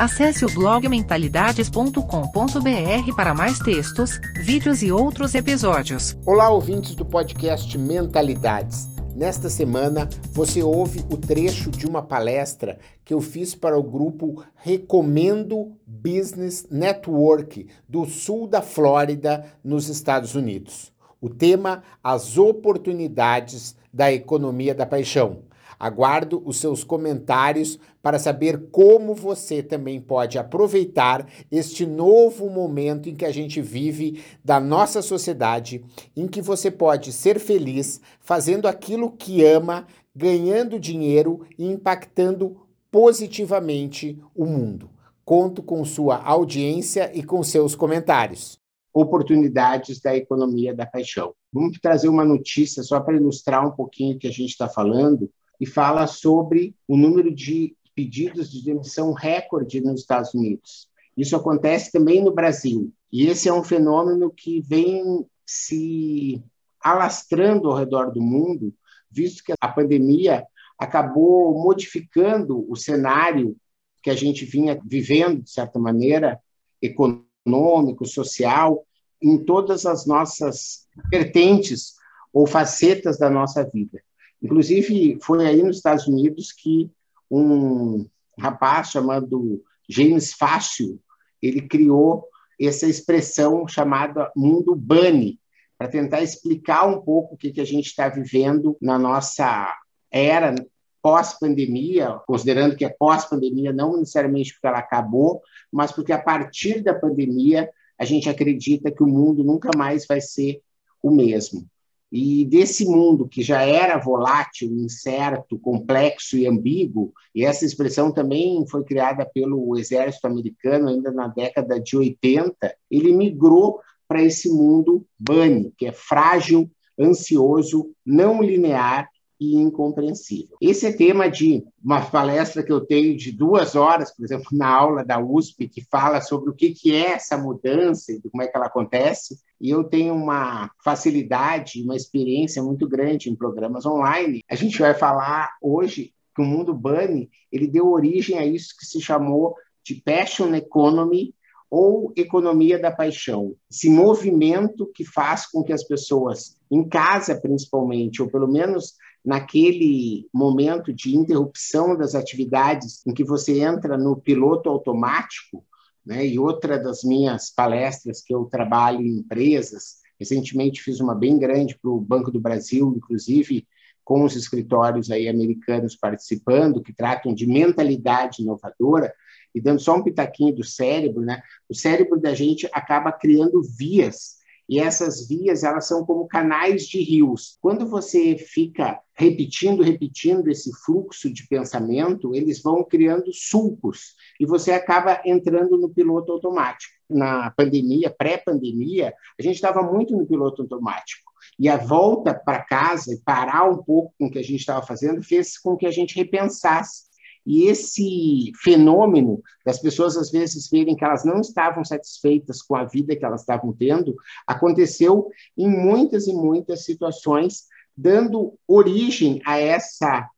Acesse o blog mentalidades.com.br para mais textos, vídeos e outros episódios. Olá, ouvintes do podcast Mentalidades. Nesta semana, você ouve o trecho de uma palestra que eu fiz para o grupo Recomendo Business Network do sul da Flórida, nos Estados Unidos. O tema: As oportunidades da economia da paixão. Aguardo os seus comentários para saber como você também pode aproveitar este novo momento em que a gente vive da nossa sociedade, em que você pode ser feliz fazendo aquilo que ama, ganhando dinheiro e impactando positivamente o mundo. Conto com sua audiência e com seus comentários. Oportunidades da economia da paixão. Vamos trazer uma notícia só para ilustrar um pouquinho o que a gente está falando e fala sobre o número de pedidos de demissão recorde nos Estados Unidos. Isso acontece também no Brasil. E esse é um fenômeno que vem se alastrando ao redor do mundo, visto que a pandemia acabou modificando o cenário que a gente vinha vivendo, de certa maneira, econômico, social, em todas as nossas vertentes ou facetas da nossa vida. Inclusive, foi aí nos Estados Unidos que um rapaz chamado James Fácil, ele criou essa expressão chamada mundo bunny, para tentar explicar um pouco o que, que a gente está vivendo na nossa era pós-pandemia, considerando que é pós-pandemia não necessariamente porque ela acabou, mas porque a partir da pandemia a gente acredita que o mundo nunca mais vai ser o mesmo. E desse mundo que já era volátil, incerto, complexo e ambíguo, e essa expressão também foi criada pelo exército americano ainda na década de 80, ele migrou para esse mundo bunny, que é frágil, ansioso, não linear e incompreensível. Esse é tema de uma palestra que eu tenho de duas horas, por exemplo, na aula da USP, que fala sobre o que é essa mudança e como é que ela acontece. E eu tenho uma facilidade, uma experiência muito grande em programas online. A gente vai falar hoje que o mundo Bunny ele deu origem a isso que se chamou de passion economy ou economia da paixão. Esse movimento que faz com que as pessoas, em casa principalmente, ou pelo menos naquele momento de interrupção das atividades em que você entra no piloto automático, né? E outra das minhas palestras que eu trabalho em empresas, recentemente fiz uma bem grande para o Banco do Brasil, inclusive com os escritórios aí americanos participando, que tratam de mentalidade inovadora, e dando só um pitaquinho do cérebro, né? O cérebro da gente acaba criando vias e essas vias, elas são como canais de rios. Quando você fica repetindo, repetindo esse fluxo de pensamento, eles vão criando sulcos e você acaba entrando no piloto automático. Na pandemia, pré-pandemia, a gente estava muito no piloto automático. E a volta para casa e parar um pouco com o que a gente estava fazendo fez com que a gente repensasse e esse fenômeno das pessoas, às vezes, verem que elas não estavam satisfeitas com a vida que elas estavam tendo, aconteceu em muitas e muitas situações, dando origem a essa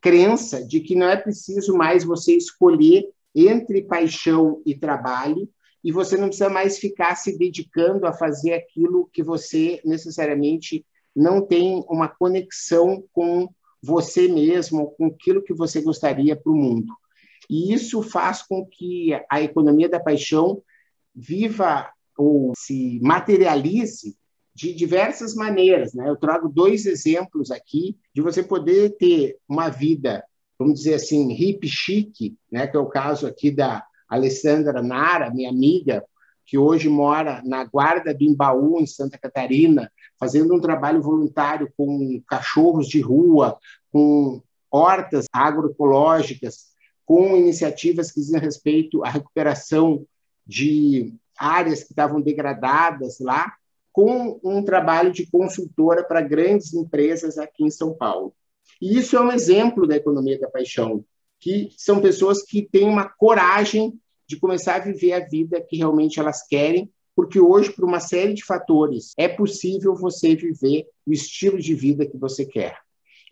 crença de que não é preciso mais você escolher entre paixão e trabalho, e você não precisa mais ficar se dedicando a fazer aquilo que você necessariamente não tem uma conexão com você mesmo, com aquilo que você gostaria para o mundo. E isso faz com que a economia da paixão viva ou se materialize de diversas maneiras. Né? Eu trago dois exemplos aqui de você poder ter uma vida, vamos dizer assim, hip chique, né? que é o caso aqui da Alessandra Nara, minha amiga, que hoje mora na Guarda do Embaú, em Santa Catarina, fazendo um trabalho voluntário com cachorros de rua, com hortas agroecológicas, com iniciativas que dizem respeito à recuperação de áreas que estavam degradadas lá, com um trabalho de consultora para grandes empresas aqui em São Paulo. E isso é um exemplo da economia da paixão, que são pessoas que têm uma coragem de começar a viver a vida que realmente elas querem, porque hoje, por uma série de fatores, é possível você viver o estilo de vida que você quer.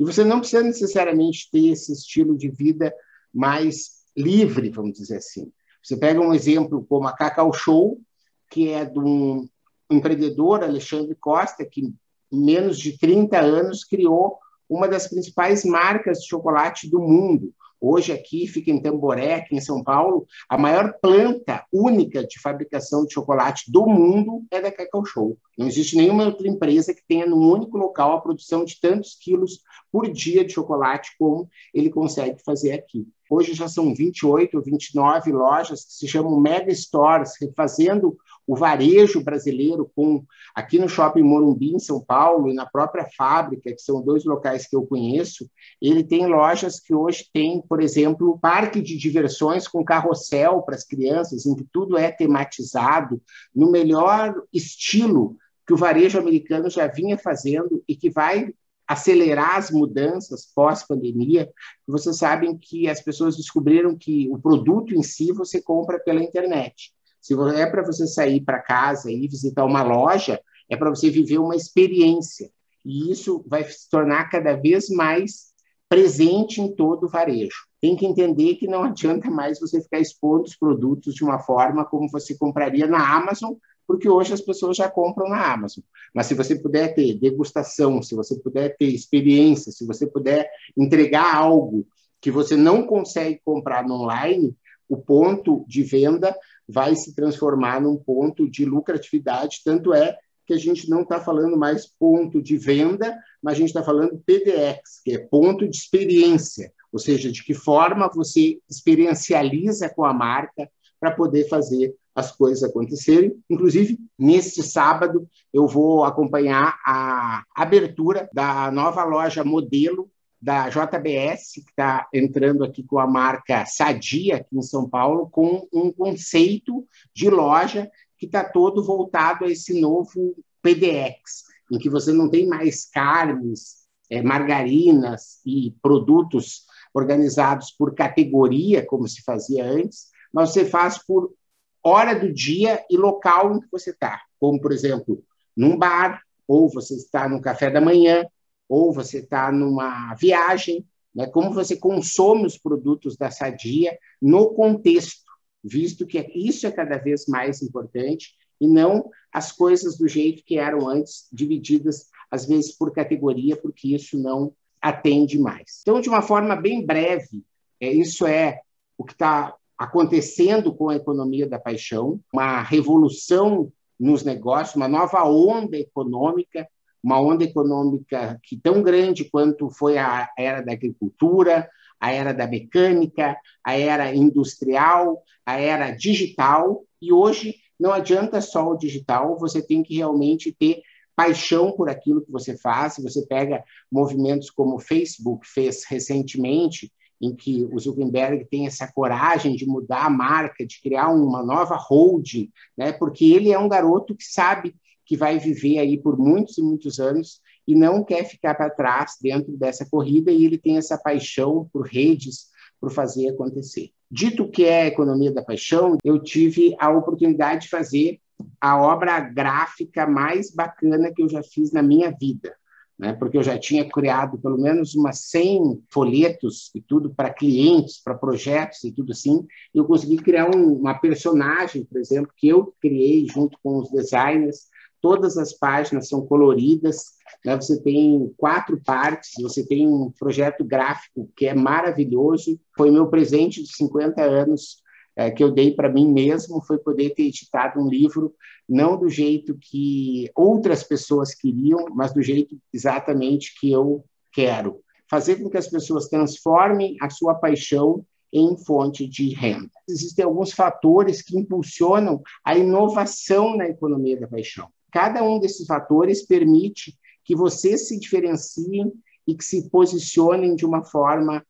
E você não precisa necessariamente ter esse estilo de vida mais livre, vamos dizer assim. Você pega um exemplo como a Cacau Show, que é de um empreendedor, Alexandre Costa, que em menos de 30 anos criou uma das principais marcas de chocolate do mundo. Hoje aqui fica em Tamboré, aqui em São Paulo, a maior planta única de fabricação de chocolate do mundo é da Cacau Show. Não existe nenhuma outra empresa que tenha num único local a produção de tantos quilos por dia de chocolate como ele consegue fazer aqui. Hoje já são 28 ou 29 lojas que se chamam Mega Stores, refazendo o varejo brasileiro com aqui no Shopping Morumbi, em São Paulo, e na própria fábrica, que são dois locais que eu conheço, ele tem lojas que hoje tem, por exemplo, parque de diversões com carrossel para as crianças, em que tudo é tematizado no melhor estilo que o varejo americano já vinha fazendo e que vai acelerar as mudanças pós-pandemia. Vocês sabem que as pessoas descobriram que o produto em si você compra pela internet. Se é para você sair para casa e visitar uma loja, é para você viver uma experiência. E isso vai se tornar cada vez mais presente em todo o varejo. Tem que entender que não adianta mais você ficar expondo os produtos de uma forma como você compraria na Amazon, porque hoje as pessoas já compram na Amazon. Mas se você puder ter degustação, se você puder ter experiência, se você puder entregar algo que você não consegue comprar no online, o ponto de venda vai se transformar num ponto de lucratividade. Tanto é que a gente não está falando mais ponto de venda, mas a gente está falando PDX, que é ponto de experiência, ou seja, de que forma você experiencializa com a marca para poder fazer as coisas acontecerem. Inclusive, neste sábado, eu vou acompanhar a abertura da nova loja modelo da JBS, que está entrando aqui com a marca Sadia, aqui em São Paulo, com um conceito de loja que está todo voltado a esse novo PDX, em que você não tem mais carnes, é, margarinas e produtos organizados por categoria, como se fazia antes, mas você faz por hora do dia e local em que você está, como, por exemplo, num bar, ou você está no café da manhã, ou você está numa viagem, né? como você consome os produtos da Sadia no contexto, visto que isso é cada vez mais importante e não as coisas do jeito que eram antes, divididas às vezes por categoria, porque isso não atende mais. Então, de uma forma bem breve, é, isso é o que está acontecendo com a economia da paixão, uma revolução nos negócios, uma nova onda econômica uma onda econômica que tão grande quanto foi a era da agricultura, a era da mecânica, a era industrial, a era digital, e hoje não adianta só o digital, você tem que realmente ter paixão por aquilo que você faz. Você pega movimentos como o Facebook fez recentemente, em que o Zuckerberg tem essa coragem de mudar a marca, de criar uma nova hold, né? porque ele é um garoto que sabe que vai viver aí por muitos e muitos anos e não quer ficar para trás dentro dessa corrida e ele tem essa paixão por redes, por fazer acontecer. Dito que é a economia da paixão, eu tive a oportunidade de fazer a obra gráfica mais bacana que eu já fiz na minha vida. Né? Porque eu já tinha criado pelo menos umas 100 folhetos e tudo para clientes, para projetos e tudo assim. Eu consegui criar um, uma personagem, por exemplo, que eu criei junto com os designers, todas as páginas são coloridas, né? você tem quatro partes, você tem um projeto gráfico que é maravilhoso, foi meu presente de 50 anos é, que eu dei para mim mesmo, foi poder ter editado um livro, não do jeito que outras pessoas queriam, mas do jeito exatamente que eu quero. Fazer com que as pessoas transformem a sua paixão em fonte de renda. Existem alguns fatores que impulsionam a inovação na economia da paixão. Cada um desses fatores permite que vocês se diferenciem e que se posicionem de uma forma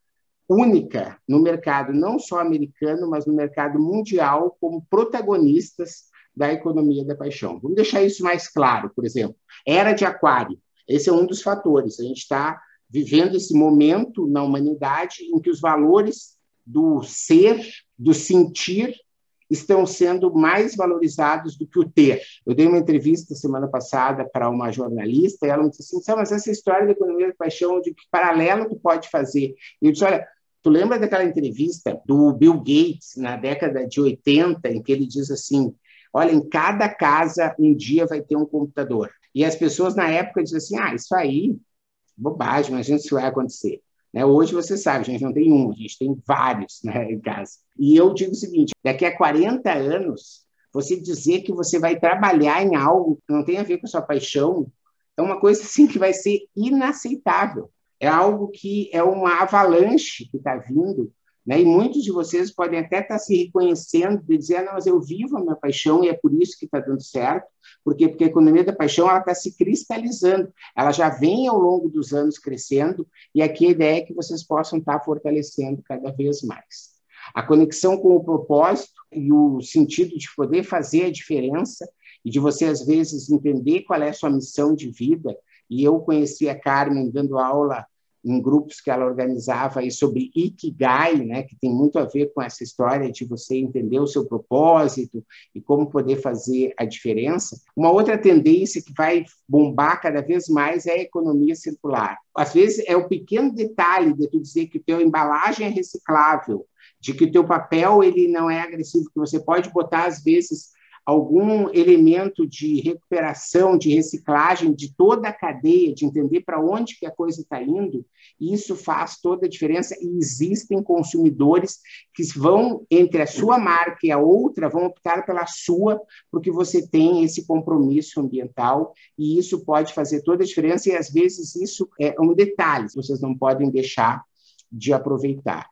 única no mercado, não só americano, mas no mercado mundial, como protagonistas da economia da paixão. Vamos deixar isso mais claro, por exemplo. Era de aquário. Esse é um dos fatores. A gente está vivendo esse momento na humanidade em que os valores do ser, do sentir, estão sendo mais valorizados do que o ter. Eu dei uma entrevista semana passada para uma jornalista e ela me disse assim, mas essa história da economia da paixão, de que paralelo tu pode fazer? E eu disse, olha, tu lembra daquela entrevista do Bill Gates na década de 80, em que ele diz assim, olha, em cada casa um dia vai ter um computador. E as pessoas na época diziam assim, ah, isso aí, bobagem, imagina se vai acontecer. Né? Hoje você sabe, a gente não tem um, a gente tem vários né, em casa. E eu digo o seguinte: daqui a 40 anos, você dizer que você vai trabalhar em algo que não tem a ver com a sua paixão é uma coisa assim que vai ser inaceitável. É algo que é uma avalanche que está vindo né? E muitos de vocês podem até estar se reconhecendo e dizer, não, mas eu vivo a minha paixão e é por isso que está dando certo. Por quê? Porque a economia da paixão ela está se cristalizando, ela já vem ao longo dos anos crescendo e aqui a ideia é que vocês possam estar fortalecendo cada vez mais. A conexão com o propósito e o sentido de poder fazer a diferença e de você, às vezes, entender qual é a sua missão de vida. E eu conheci a Carmen dando aula em grupos que ela organizava aí sobre Ikigai, né, que tem muito a ver com essa história de você entender o seu propósito e como poder fazer a diferença. Uma outra tendência que vai bombar cada vez mais é a economia circular. Às vezes é o pequeno detalhe de tu dizer que teu embalagem é reciclável, de que o teu papel ele não é agressivo, que você pode botar às vezes algum elemento de recuperação, de reciclagem de toda a cadeia, de entender para onde que a coisa está indo, isso faz toda a diferença e existem consumidores que vão entre a sua marca e a outra vão optar pela sua porque você tem esse compromisso ambiental e isso pode fazer toda a diferença e às vezes isso é um detalhe, vocês não podem deixar de aproveitar.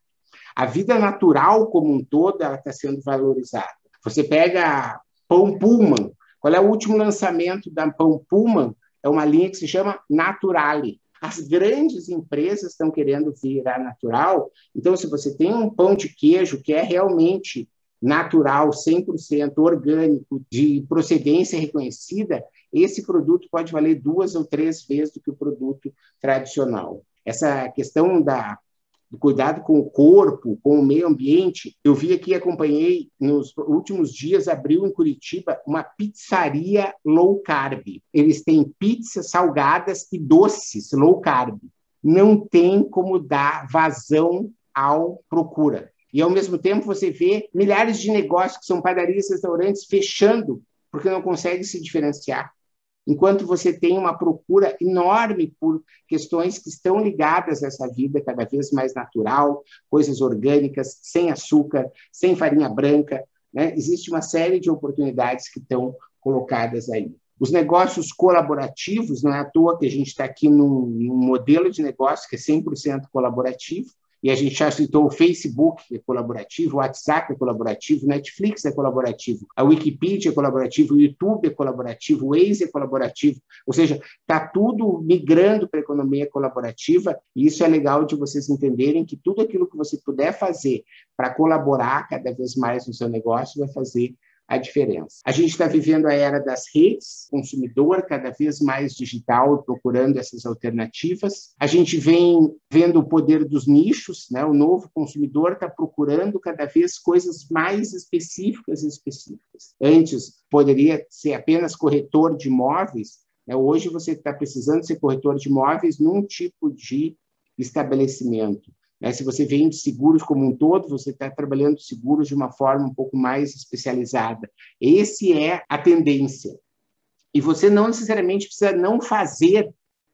A vida natural como um todo está sendo valorizada. Você pega Pão Pullman. Qual é o último lançamento da Pão Pullman? É uma linha que se chama Naturale. As grandes empresas estão querendo virar natural. Então, se você tem um pão de queijo que é realmente natural, 100% orgânico, de procedência reconhecida, esse produto pode valer duas ou três vezes do que o produto tradicional. Essa questão da cuidado com o corpo, com o meio ambiente. Eu vi aqui, acompanhei nos últimos dias, abriu em Curitiba uma pizzaria low carb. Eles têm pizzas salgadas e doces low carb. Não tem como dar vazão ao procura. E, ao mesmo tempo, você vê milhares de negócios que são padarias, restaurantes fechando porque não conseguem se diferenciar enquanto você tem uma procura enorme por questões que estão ligadas a essa vida cada vez mais natural, coisas orgânicas, sem açúcar, sem farinha branca, né? existe uma série de oportunidades que estão colocadas aí. Os negócios colaborativos, não é à toa que a gente está aqui num, num modelo de negócio que é 100% colaborativo, e a gente já citou o Facebook, que é colaborativo, o WhatsApp é colaborativo, o Netflix é colaborativo, a Wikipedia é colaborativo, o YouTube é colaborativo, o Waze é colaborativo. Ou seja, está tudo migrando para a economia colaborativa, e isso é legal de vocês entenderem que tudo aquilo que você puder fazer para colaborar cada vez mais no seu negócio vai fazer a diferença. A gente está vivendo a era das redes, consumidor cada vez mais digital, procurando essas alternativas. A gente vem vendo o poder dos nichos, né? O novo consumidor está procurando cada vez coisas mais específicas e específicas. Antes poderia ser apenas corretor de imóveis, né? hoje você está precisando ser corretor de imóveis num tipo de estabelecimento. Né? Se você vende seguros como um todo, você está trabalhando seguros de uma forma um pouco mais especializada. Esse é a tendência. E você não necessariamente precisa não fazer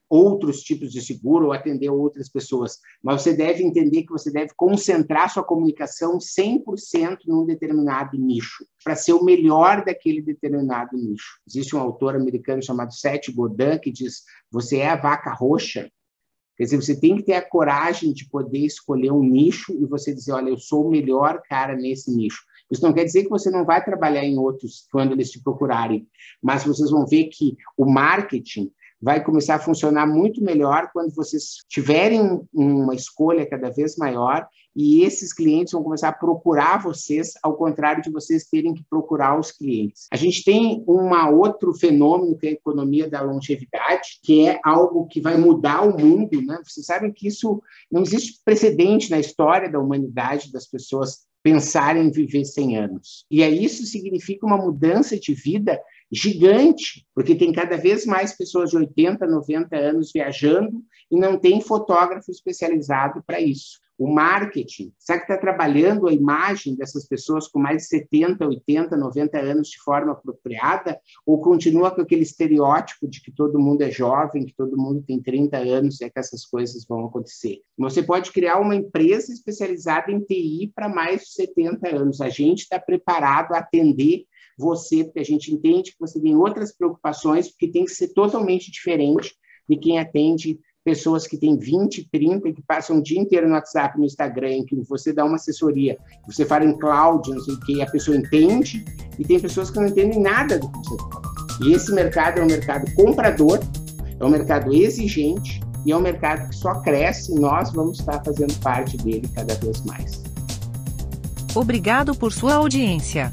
outros tipos de seguro ou atender outras pessoas, mas você deve entender que você deve concentrar sua comunicação 100% num determinado nicho, para ser o melhor daquele determinado nicho. Existe um autor americano chamado Seth Godin que diz: "Você é a vaca roxa Quer dizer, você tem que ter a coragem de poder escolher um nicho e você dizer, olha, eu sou o melhor cara nesse nicho. Isso não quer dizer que você não vai trabalhar em outros quando eles te procurarem, mas vocês vão ver que o marketing vai começar a funcionar muito melhor quando vocês tiverem uma escolha cada vez maior e esses clientes vão começar a procurar vocês, ao contrário de vocês terem que procurar os clientes. A gente tem um outro fenômeno que é a economia da longevidade, que é algo que vai mudar o mundo, né? Vocês sabem que isso não existe precedente na história da humanidade das pessoas pensarem em viver 100 anos. E aí isso significa uma mudança de vida gigante, porque tem cada vez mais pessoas de 80, 90 anos viajando e não tem fotógrafo especializado para isso. O marketing, será que está trabalhando a imagem dessas pessoas com mais de 70, 80, 90 anos de forma apropriada? Ou continua com aquele estereótipo de que todo mundo é jovem, que todo mundo tem 30 anos e é que essas coisas vão acontecer? Você pode criar uma empresa especializada em TI para mais de 70 anos. A gente está preparado a atender você, porque a gente entende que você tem outras preocupações, porque tem que ser totalmente diferente de quem atende pessoas que têm 20, 30 e que passam o dia inteiro no WhatsApp, no Instagram, em que você dá uma assessoria, você fala em cloud, não sei o que, a pessoa entende, e tem pessoas que não entendem nada do que você fala. E esse mercado é um mercado comprador, é um mercado exigente, e é um mercado que só cresce e nós vamos estar fazendo parte dele cada vez mais. Obrigado por sua audiência.